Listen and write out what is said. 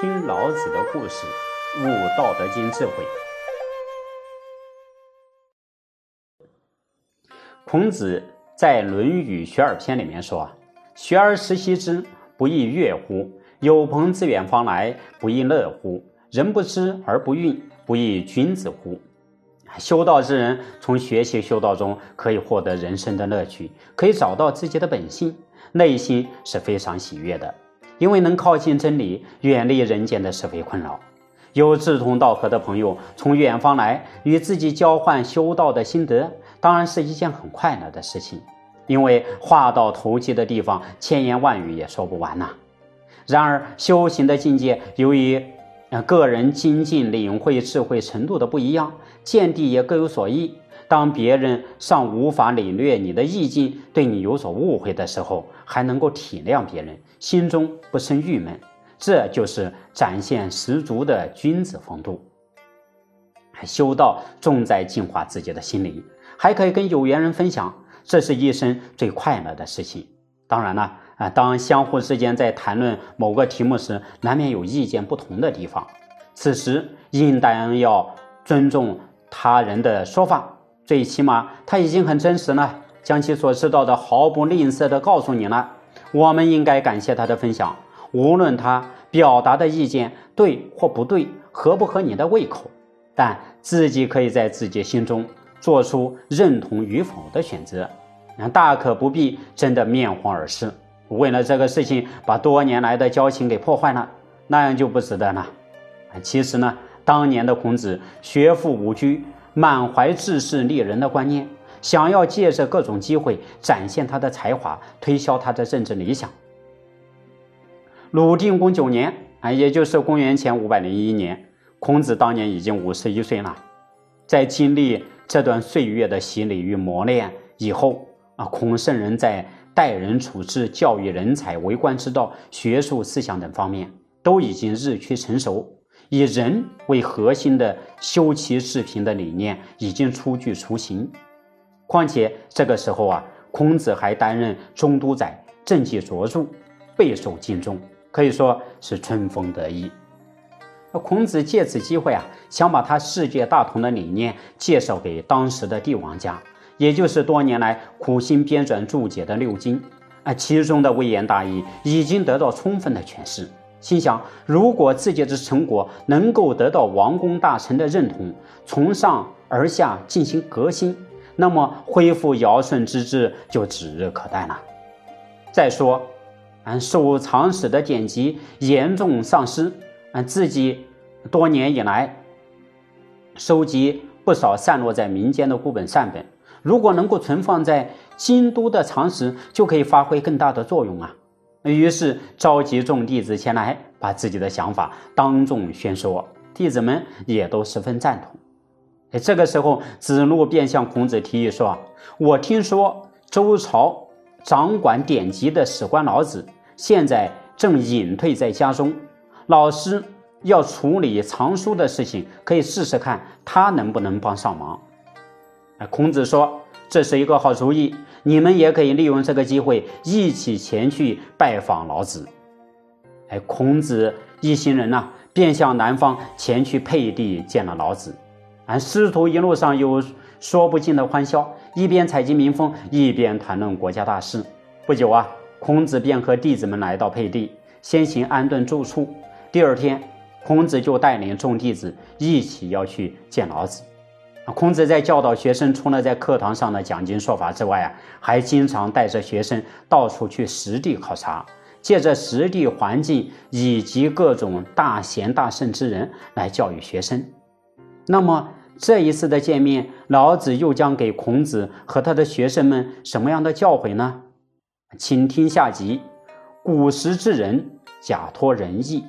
听老子的故事，悟《道德经》智慧。孔子在《论语·学而篇》里面说：“学而时习之，不亦说乎？有朋自远方来，不亦乐乎？人不知而不愠，不亦君子乎？”修道之人从学习修道中可以获得人生的乐趣，可以找到自己的本性，内心是非常喜悦的。因为能靠近真理，远离人间的是非困扰。有志同道合的朋友从远方来与自己交换修道的心得，当然是一件很快乐的事情。因为话到投机的地方，千言万语也说不完呐。然而修行的境界，由于个人精进领会智慧程度的不一样，见地也各有所异。当别人尚无法领略你的意境，对你有所误会的时候，还能够体谅别人，心中不生郁闷，这就是展现十足的君子风度。修道重在净化自己的心灵，还可以跟有缘人分享，这是一生最快乐的事情。当然了，啊，当相互之间在谈论某个题目时，难免有意见不同的地方，此时应当要尊重他人的说法。最起码他已经很真实了，将其所知道的毫不吝啬地告诉你了。我们应该感谢他的分享，无论他表达的意见对或不对，合不合你的胃口，但自己可以在自己心中做出认同与否的选择。那大可不必争得面红耳赤，为了这个事情把多年来的交情给破坏了，那样就不值得了。其实呢，当年的孔子学富五车。满怀治世利人的观念，想要借着各种机会展现他的才华，推销他的政治理想。鲁定公九年啊，也就是公元前五百零一年，孔子当年已经五十一岁了。在经历这段岁月的洗礼与磨练以后啊，孔圣人在待人处事、教育人才、为官之道、学术思想等方面，都已经日趋成熟。以人为核心的修齐治平的理念已经初具雏形，况且这个时候啊，孔子还担任中都宰，政绩卓著，备受敬重，可以说是春风得意。那孔子借此机会啊，想把他世界大同的理念介绍给当时的帝王家，也就是多年来苦心编撰注解的六经啊，其中的微言大义已经得到充分的诠释。心想，如果自己的成果能够得到王公大臣的认同，从上而下进行革新，那么恢复尧舜之治就指日可待了。再说，俺收藏史的典籍严重丧失，俺自己多年以来收集不少散落在民间的孤本善本，如果能够存放在京都的藏室，就可以发挥更大的作用啊。于是召集众弟子前来，把自己的想法当众宣说，弟子们也都十分赞同。哎，这个时候子路便向孔子提议说：“我听说周朝掌管典籍的史官老子，现在正隐退在家中。老师要处理藏书的事情，可以试试看他能不能帮上忙。”哎，孔子说。这是一个好主意，你们也可以利用这个机会一起前去拜访老子。哎，孔子一行人呢，便向南方前去沛地见了老子。俺师徒一路上有说不尽的欢笑，一边采集民风，一边谈论国家大事。不久啊，孔子便和弟子们来到沛地，先行安顿住处。第二天，孔子就带领众弟子一起要去见老子。孔子在教导学生，除了在课堂上的讲经说法之外啊，还经常带着学生到处去实地考察，借着实地环境以及各种大贤大圣之人来教育学生。那么这一次的见面，老子又将给孔子和他的学生们什么样的教诲呢？请听下集：古时之人假托仁义。